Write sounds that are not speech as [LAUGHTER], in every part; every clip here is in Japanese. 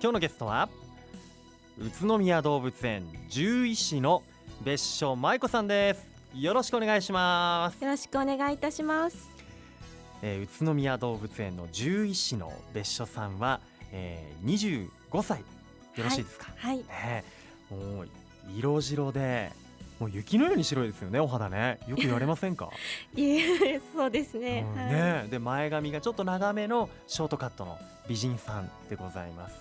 今日のゲストは宇都宮動物園獣医師の別所舞子さんです。よろしくお願いします。よろしくお願いいたします。えー、宇都宮動物園の獣医師の別所さんは、えー、25歳。よろしいですか？はい、ね、もう色白でもう雪のように白いですよねお肌ね。よく言われませんか？[LAUGHS] いえそうですね,うん、はい、ねで前髪がちょっと長めのショートカットの美人さんでございます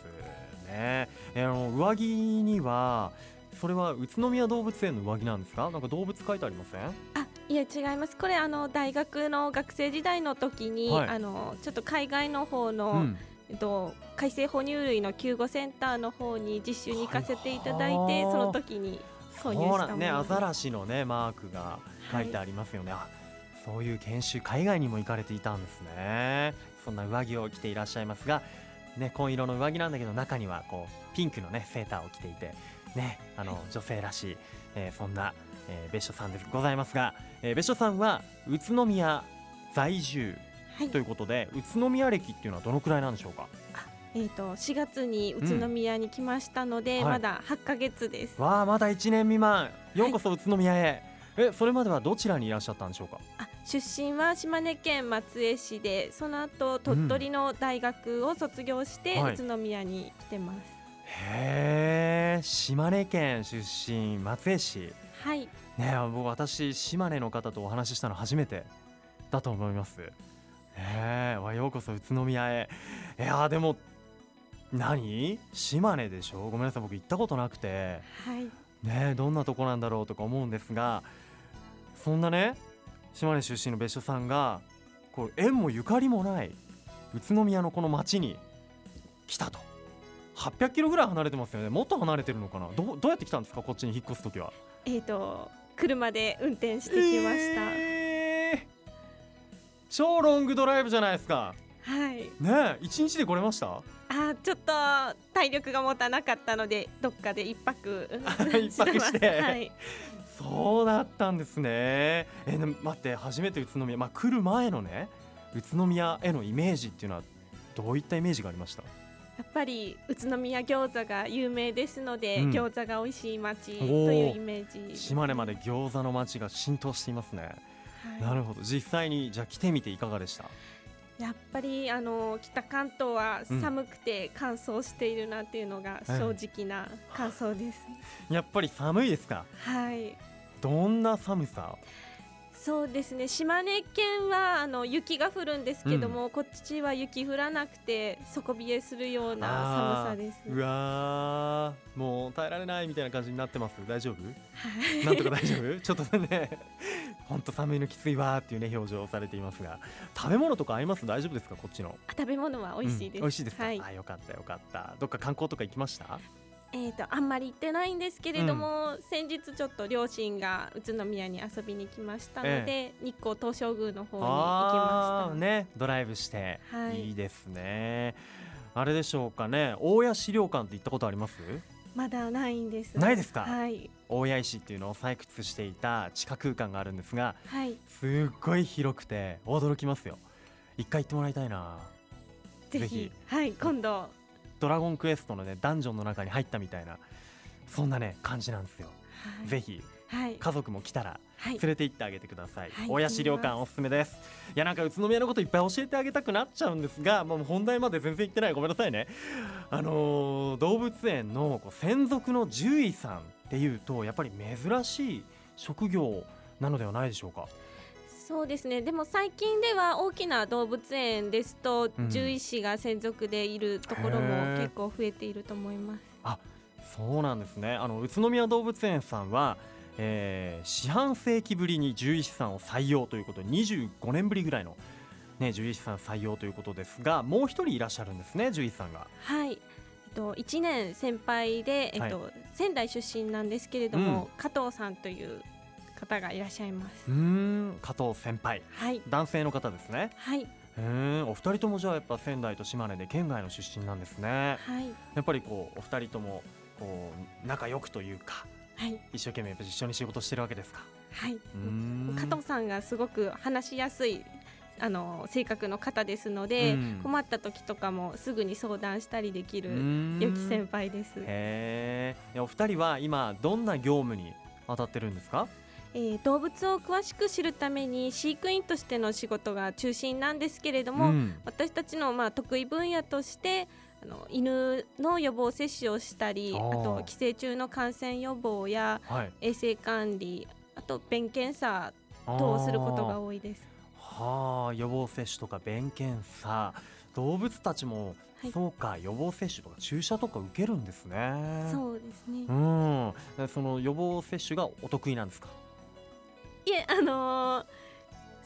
ね。えあの上着にはそれは宇都宮動物園の上着なんですか？なんか動物書いてありません？あいえ違います。これあの大学の学生時代の時に、はい。あのちょっと海外の方の、うん。えっと、海生哺乳類の救護センターの方に実習に行かせていただいて、はいはいその時に購入そうしたね。アザラシのねマークが書いてありますよね、あそういう研修海外にも行かれていたんですねそんな上着を着ていらっしゃいますがね紺色の上着なんだけど中にはこうピンクのねセーターを着ていてねあの女性らしい、えーそんな、えー別所さんでございますが、えー別所さんは宇都宮在住はい。ということで、宇都宮歴っていうのはどのくらいなんでしょうか？えー、と4月に宇都宮に来ましたので、はい。まだ8ヶ月です、わあまだ1年未満。ようこそ宇都宮へ、えそれまではどちらにいらっしゃったんでしょうか？あ出身は島根県松江市でその後鳥取の大学を卒業してはい。宇都宮に来てます、へえ島根県出身松江市。はい。ねえ僕私島根の方とお話ししたの初めてだと思います。ええわようこそ宇都宮へ。いやーでも何？島根でしょ？ごめんなさい僕行ったことなくて。はい。ねえどんなとこなんだろうとか思うんですがそんなね島根出身の別所さんがこう縁もゆかりもない宇都宮のこの町に来たと。800キロぐらい離れてますよね。もっと離れてるのかな。どうどうやって来たんですかこっちに引っ越す時は。えー、と車で運転してきました、えー。超ロングドライブじゃないですか。はい。ねえ一日で来れました？あちょっと体力が持たなかったのでどっかで一泊 [LAUGHS] 一泊して。はい、そうだったんですね。え待って初めて宇都宮まあ来る前のね宇都宮へのイメージっていうのはどういったイメージがありました？やっぱり宇都宮餃子が有名ですので、うん。餃子が美味しい街というイメージ。島根まで餃子の街が浸透していますね、はい。なるほど。実際にじゃあ来てみていかがでした？やっぱりあの北関東はうん寒くて乾燥しているなっていうのが正直な感想です、やっぱり寒いですか？はい。どんな寒さ？そうですね。島根県はあの雪が降るんですけども、こっちは雪降らなくて底冷えするような寒さですうわー。もう耐えられないみたいな感じになってます？大丈夫？はい。なんとか大丈夫？[LAUGHS] ちょっとね。ほんと寒いのきついわーっていうね表情をされていますが。食べ物とか合います？大丈夫ですか？こっちの。あ食べ物は美味しいです、うん。美味しいですか、はい。あよかったよかった。どっか観光とか行きました？えー、とあんまり行ってないんですけれども、先日ちょっと両親が宇都宮に遊びに来ましたので、日光東照宮の方に行きました、ねドライブして、はい。いいですね。あれでしょうかね大谷資料館って行ったことあります？まだないんです。ないですか？はい。大谷石っていうのを採掘していた地下空間があるんですがはい。すっごい広くて驚きますよ。一回行ってもらいたいな。ぜひ。ぜひ。はい今度。はドラゴンクエストのねダンジョンの中に入ったみたいなそんなね感じなんですよ、い。ぜひはい。家族も来たらはい。連れて行ってあげてください、はい。親資料館おすすめです。いやなんか宇都宮のこといっぱい教えてあげたくなっちゃうんですがもう本題まで全然行ってない。ごめんなさいね。あのー動物園のこう専属の獣医さんっていうとやっぱり珍しい職業なのではないでしょうかそうですね。でも最近では大きな動物園ですと、うん。獣医師が専属でいるところへもー。結構増えていると思います。そうなんですね。あの宇都宮動物園さんは、えー四半世紀ぶりに獣医師さんを採用ということで25年ぶりぐらいの、ね、獣医師さん採用ということですがもう一人いらっしゃるんですね獣医師さんが。はい。えっと、1年先輩で、えっと仙台出身なんですけれども、加藤さんという方がいらっしゃいます。うーん加藤先輩。はい。男性の方ですね。はい。へえお二人ともじゃあやっぱ仙台と島根で県外の出身なんですね。はい。やっぱりこうお二人ともこう仲良くというかはい。一生懸命やっぱ一緒に仕事してるわけですか？はい。うーん。加藤さんがすごく話しやすいあの性格の方ですので、うん。困った時とかもすぐに相談したりできるん。良き先輩です。へえお二人は今どんな業務に当たってるんですか？えー動物を詳しく知るために飼育員としての仕事が中心なんですけれども、うん。私たちのまあ得意分野としてあの犬の予防接種をしたりあと寄生虫の感染予防やはい。衛生管理あと便検査等をすることが多いです。はあ予防接種とか便検査。動物たちも、はい。そうか予防接種とか注射とか受けるんですね。そうですね。うん。でその予防接種がお得意なんですか？いえあのー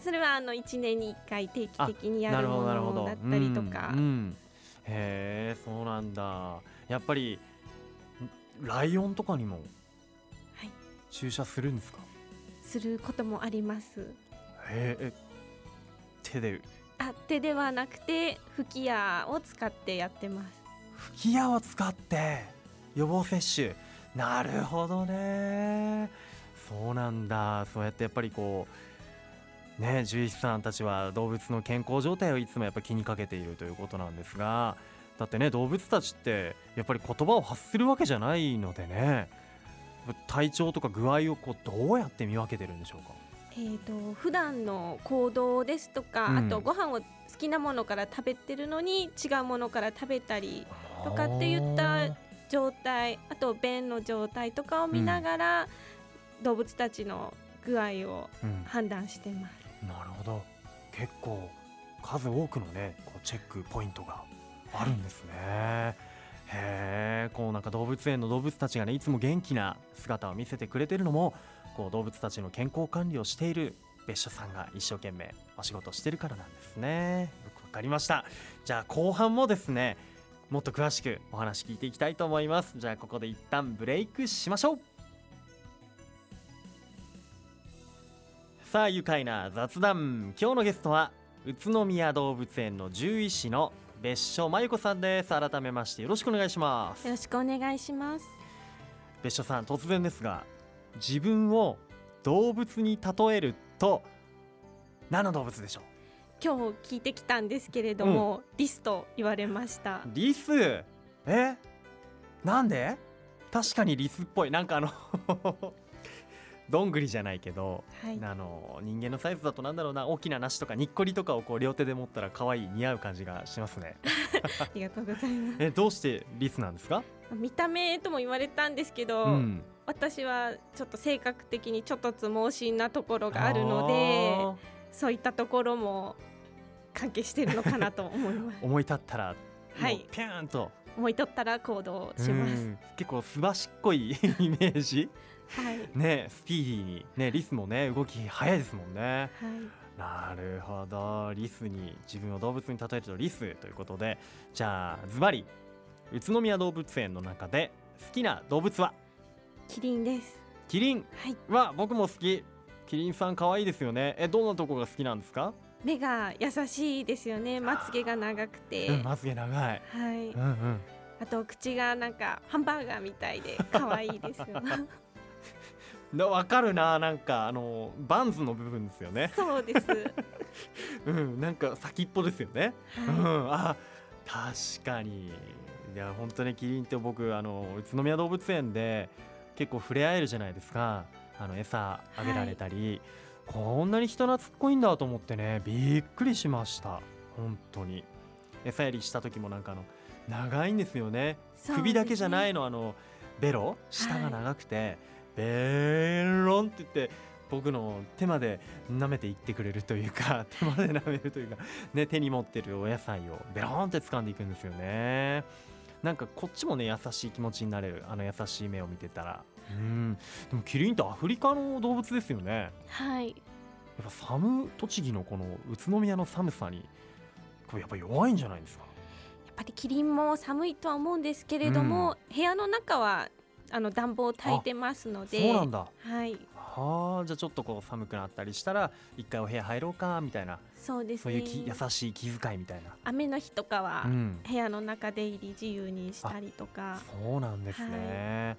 それはあの一年に一回定期的にやるものだったりとか。うんうん。へえそうなんだ。やっぱりんライオンとかにもはい。注射するんですか？することもあります。へえ手で？あ手ではなくて吹き矢を使ってやってます。吹き矢を使って予防接種。なるほどねそうなんだ。そうやってやっぱりこうね獣医師さんたちは動物の健康状態をいつもやっぱ気にかけているということなんですがだってね動物たちってやっぱり言葉を発するわけじゃないのでね体調とか具合をこうどうやって見分けてるんでしょうか？えー、と普段の行動ですとか、うん。あとご飯を好きなものから食べてるのに違うものから食べたりとかって言った状態あと便の状態とかを見ながら、動物たちの具合をうん。判断してます。なるほど。結構数多くのねこうチェックポイントがあるんですね。へえこうなんか動物園の動物たちがねいつも元気な姿を見せてくれてるのもこう動物たちの健康管理をしている別所さんが一生懸命お仕事をしてるからなんですね。よくわかりました。じゃあ後半もですねもっと詳しくお話聞いていきたいと思います。じゃあここで一旦ブレイクしましょうさあ愉快な雑談。今日のゲストは宇都宮動物園の獣医師の別所真由子さんです。改めましてよろしくお願いします。よろしくお願いします。別所さん突然ですが自分を動物に例えると何の動物でしょ今日聞いてきたんですけれども、リスと言われました。う。リス？え？なんで？確かにリスっぽい。なんかあのどんぐりじゃないけどはい、あの人間のサイズだとなんだろうな大きな梨とかにっこりとかをこう両手で持ったら可愛い似合う感じがしますね。[LAUGHS] ありがとうございます。[LAUGHS] えどうしてリスなんですか？見た目とも言われたんですけど、うん。私はちょっと性格的にちょっとつ盲信なところがあるのでそういったところも関係してるのかなと思います。[LAUGHS] 思い立ったらはい。ピューンと思い取ったら行動します。うん。結構すばしっこい [LAUGHS] イメージ。はい。ねスピーディーにねリスもね動き早いですもんね。はい。なるほど。リスに自分を動物に例えるとリスということでじゃあズバリ宇都宮動物園の中で好きな動物は？キリンです。キリン？はい。は僕も好き。キリンさん可愛いですよね。えどんなとこが好きなんですか、目が優しいですよね。まつげが長くて、うん、まつげ長い。はい。うんうん。あと口がなんかハンバーガーみたいで可愛いですよ。[LAUGHS] なわかるな。なんかあのバンズの部分ですよね。そうです。[LAUGHS] うんなんか先っぽですよね、うはんあ確かに。いや本当にキリンって僕あの宇都宮動物園で結構触れ合えるじゃないですか。あの餌あげられたり、こんなに人懐っこいんだと思ってねびっくりしました。本当に。餌やりした時もなんかあの長いんですよね。い首だけじゃないののあのベロ？下が長くて、ベロンって言って僕の手まで舐めていってくれるというか [LAUGHS] 手まで舐めるというか、ね、手に持ってるお野菜をベロンって掴んでいくんですよね。なんかこっちもね優しい気持ちになれる。あの優しい目を見てたらうん。でもキリンってアフリカの動物ですよね。やはい。っぱ寒栃木のこの宇都宮の寒さにこれやっぱ弱いんじゃないですか。やっぱりキリンも寒いとは思うんですけれども、部屋の中はあの暖房を焚いてますので。そうなんだ。はい。はあじゃあちょっとこう寒くなったりしたら一回お部屋入ろうかみたいな。そうですね。そういうき優しい気遣いみたいな、雨の日とかは、うん、部屋の中出入り自由にしたりとか。そうなんですね、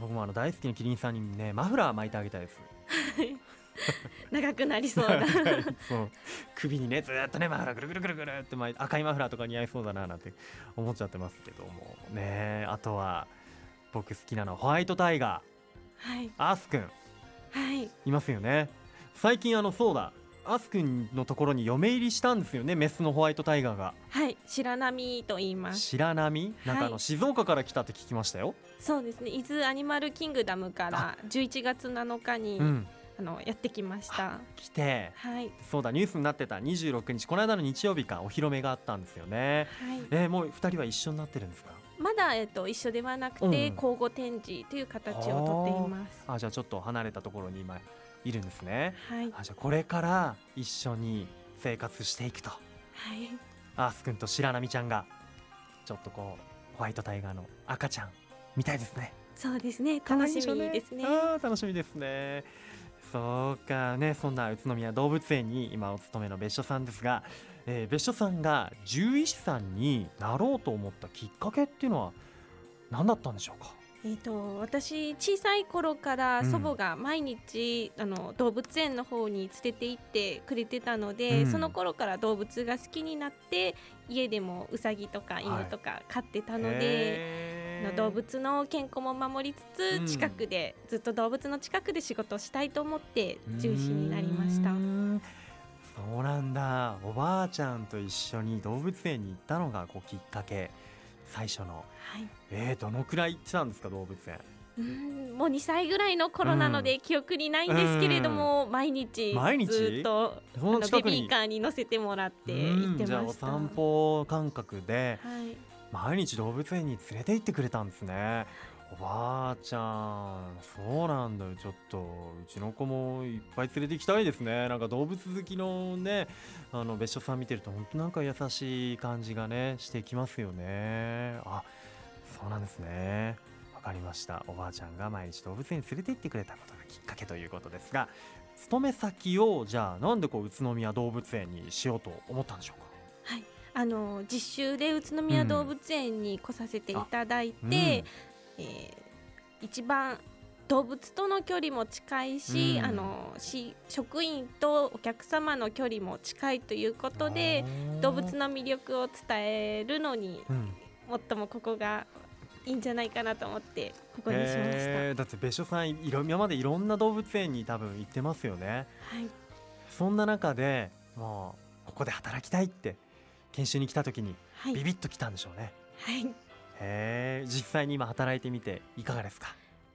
僕もあの大好きなキリンさんにねマフラー巻いてあげたいです。[LAUGHS] 長くなりそうだ。[LAUGHS] そう。首にねずーっとねマフラーぐるぐるぐるぐるって巻い赤いマフラーとか似合いそうだななんて思っちゃってますけども。ねあとは僕好きなのはホワイトタイガはい。ーアースくんはい。いますよね。最近あのそうだアースくんのところに嫁入りしたんですよねメスのホワイトタイガーが。はい白波と言います。白波？なんかあのはい静岡から来たって聞きましたよ、そうですね。伊豆アニマルキングダムから11月7日に、うん。あのやってきました。来て。はい。そうだニュースになってた。26日。この間の日曜日かお披露目があったんですよね。はい。えー、もう2人は一緒になってるんですか？まだ、えっと、一緒ではなくて、うん。交互展示という形をとっています。あじゃあちょっと離れたところに今いるんですね。はい、あじゃあこれから一緒に生活していくと。はい、アースくんと白波ちゃんがちょっとこうホワイトタイガーの赤ちゃんみたいですね。そうですね。楽しみですね。あー楽しみですね。そうかね。そんな宇都宮動物園に今お勤めの別所さんですが、えー別所さんが獣医師さんになろうと思ったきっかけっていうのは何だったんでしょうか？えっ、と、私小さい頃からうん。祖母が毎日、あの動物園の方に連れて行ってくれてたので、うん。その頃から動物が好きになって、家でもウサギとか犬とか飼ってたので。へー。の動物の健康も守りつうん。つ近くで、ずっと動物の近くで仕事をしたいと思って獣医師になりました。うー。ん。そうなんだ。おばあちゃんと一緒に動物園に行ったのがこうきっかけ最初の。はい。えー、どのくらい行ってたんですか動物園？うーんもう2歳ぐらいの頃なので記憶にないんですけれども、毎日毎日？ずっとそあのベビーカーに乗せてもらって行ってうんじゃあおました。散歩感覚ではい、毎日動物園に連れて行ってくれたんですねおばあちゃん。そうなんだよ。ちょっとうちの子もいっぱい連れて行きたいですね。なんか動物好きのねあの別所さん見てると本当なんか優しい感じがねしてきますよね。あそうなんですね。わかりました。おばあちゃんが毎日動物園に連れて行ってくれたことがきっかけということですが勤め先をじゃあなんでこう宇都宮動物園にしようと思ったんでしょうか？はい、あの実習で宇都宮動物園に来させていただいて、うんえー一番動物との距離も近いし、うん。あのし職員とお客様の距離も近いということで動物の魅力を伝えるのにうん。最もここがいいんじゃないかなと思ってここにしました。だって別所さんいろ今までいろんな動物園に多分行ってますよね。はい、そんな中でもうここで働きたいって研修に来た時にはい、ビビッと来たんでしょうね、はいへえ実際に今働いてみていかがですか？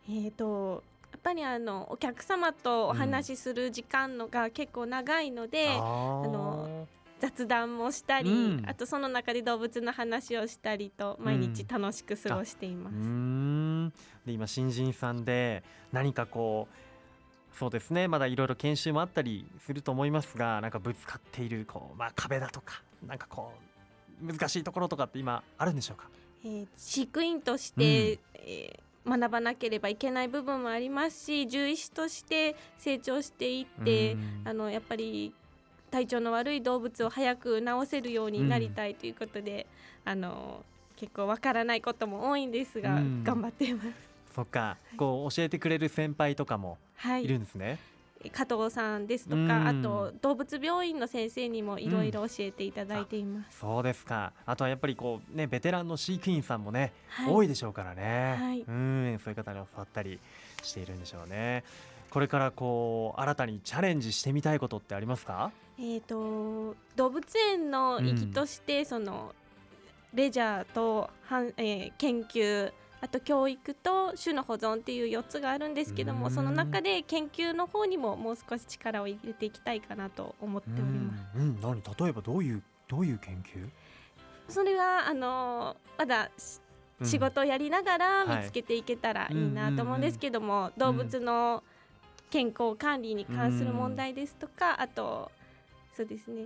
えー、とやっぱりあのお客様とお話しする時間のが結構長いので、あの雑談もしたり、うん。あとその中で動物の話をしたりと毎日楽しく過ごしています。うーん。で今新人さんで何かこうそうですねまだいろいろ研修もあったりすると思いますがなんかぶつかっているこう、まあ、壁だとかなんかこう難しいところとかって今あるんでしょうか？えー飼育員として、えー学ばなければいけない部分もありますし獣医師として成長していって、うん。あのやっぱり体調の悪い動物を早く治せるようになりたいということで、あの結構わからないことも多いんですが、うん。頑張っています。そっか、こう教えてくれる先輩とかもはい。いるんですね。加藤さんですとか、うんあと動物病院の先生にもいろいろ教えていただいています。そうですか。あとはやっぱりこうねベテランの飼育員さんもね、はい多いでしょうからね。はいうんそういう方に教わったりしているんでしょうね。これからこう新たにチャレンジしてみたいことってありますか？えー、と動物園の意義として、そのレジャーとはん、えー研究あと教育と種の保存っていう4つがあるんですけどもうん。その中で研究の方にももう少し力を入れていきたいかなと思っております。うん、うん、何？例えばどういうどういう研究？それはあのまだ仕事をやりながらはい。見つけていけたらいいなと思うんですけども、ん。動物の健康管理に関する問題ですとか、あとそうですね。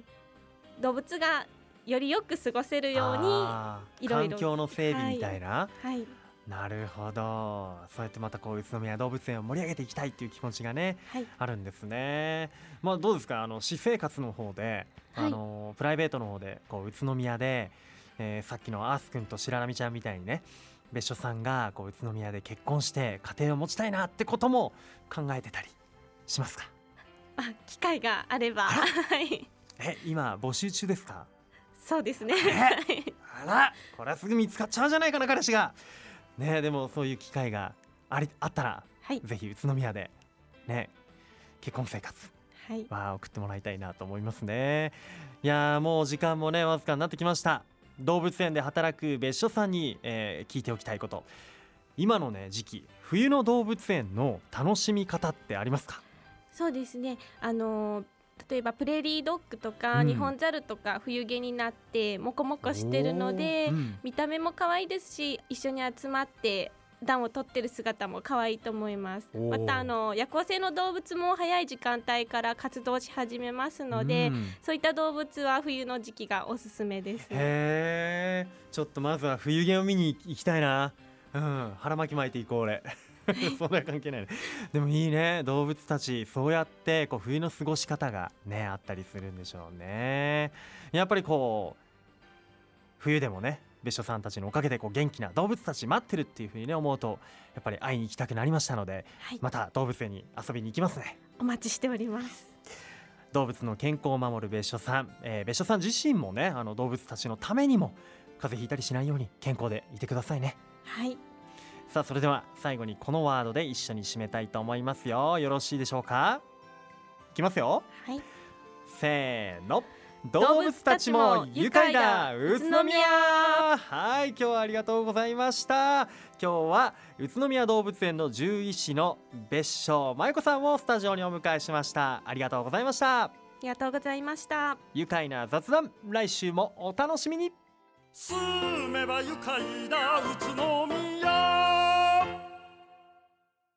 動物がよりよく過ごせるようにいろいろ環境の整備みたいな。はいなるほど。そうやってまたこう宇都宮動物園を盛り上げていきたいっていう気持ちがね。はい。あるんですね。まあどうですか？あの私生活の方で、はい。あのプライベートの方でこう宇都宮で、えーさっきのアース君と白波ちゃんみたいにね別所さんがこう宇都宮で結婚して家庭を持ちたいなってことも考えてたりしますか？あ機会があれば。はい。え今募集中ですか？そうですね。あらこれはすぐ見つかっちゃうんじゃないかな彼氏がねでもそういう機会がありあったらはい。ぜひ宇都宮でね結婚生活はい。は送ってもらいたいなと思いますね。いやーもう時間もねわずかになってきました。動物園で働く別所さんに、えー聞いておきたいこと。今のね時期冬の動物園の楽しみ方ってありますか？そうですね。あのー例えばプレーリードッグとか、うん。日本ザルとか冬毛になってモコモコしてるので、見た目も可愛いですし一緒に集まって暖を取ってる姿も可愛いと思います。またあの夜行性の動物も早い時間帯から活動し始めますので、うん。そういった動物は冬の時期がおすすめです。へえちょっとまずは冬毛を見に行きたいな。うん。腹巻き巻いていこう俺 [LAUGHS] そんな関係ないね。でもいいね。動物たちそうやってこう冬の過ごし方がねあったりするんでしょうね。やっぱりこう冬でもね別所さんたちのおかげでこう元気な動物たち待ってるっていうふうにね思うとやっぱり会いに行きたくなりましたのではい、また動物園に遊びに行きますね。お待ちしております。動物の健康を守る別所さん、えー別所さん自身もねあの動物たちのためにも風邪ひいたりしないように健康でいてくださいね。はいさあそれでは最後にこのワードで一緒に締めたいと思いますよ。よろしいでしょうか？いきますよ。はい。せーの。動動物物たちもも愉快だ。愉快だ。宇都宮。はい今日はありがとうございました。今日は宇都宮動物園の獣医師の別所真由子さんをスタジオにお迎えしました。ありがとうございました。ありがとうございました。愉快な雑談来週もお楽しみに。住めば愉快だ宇都宮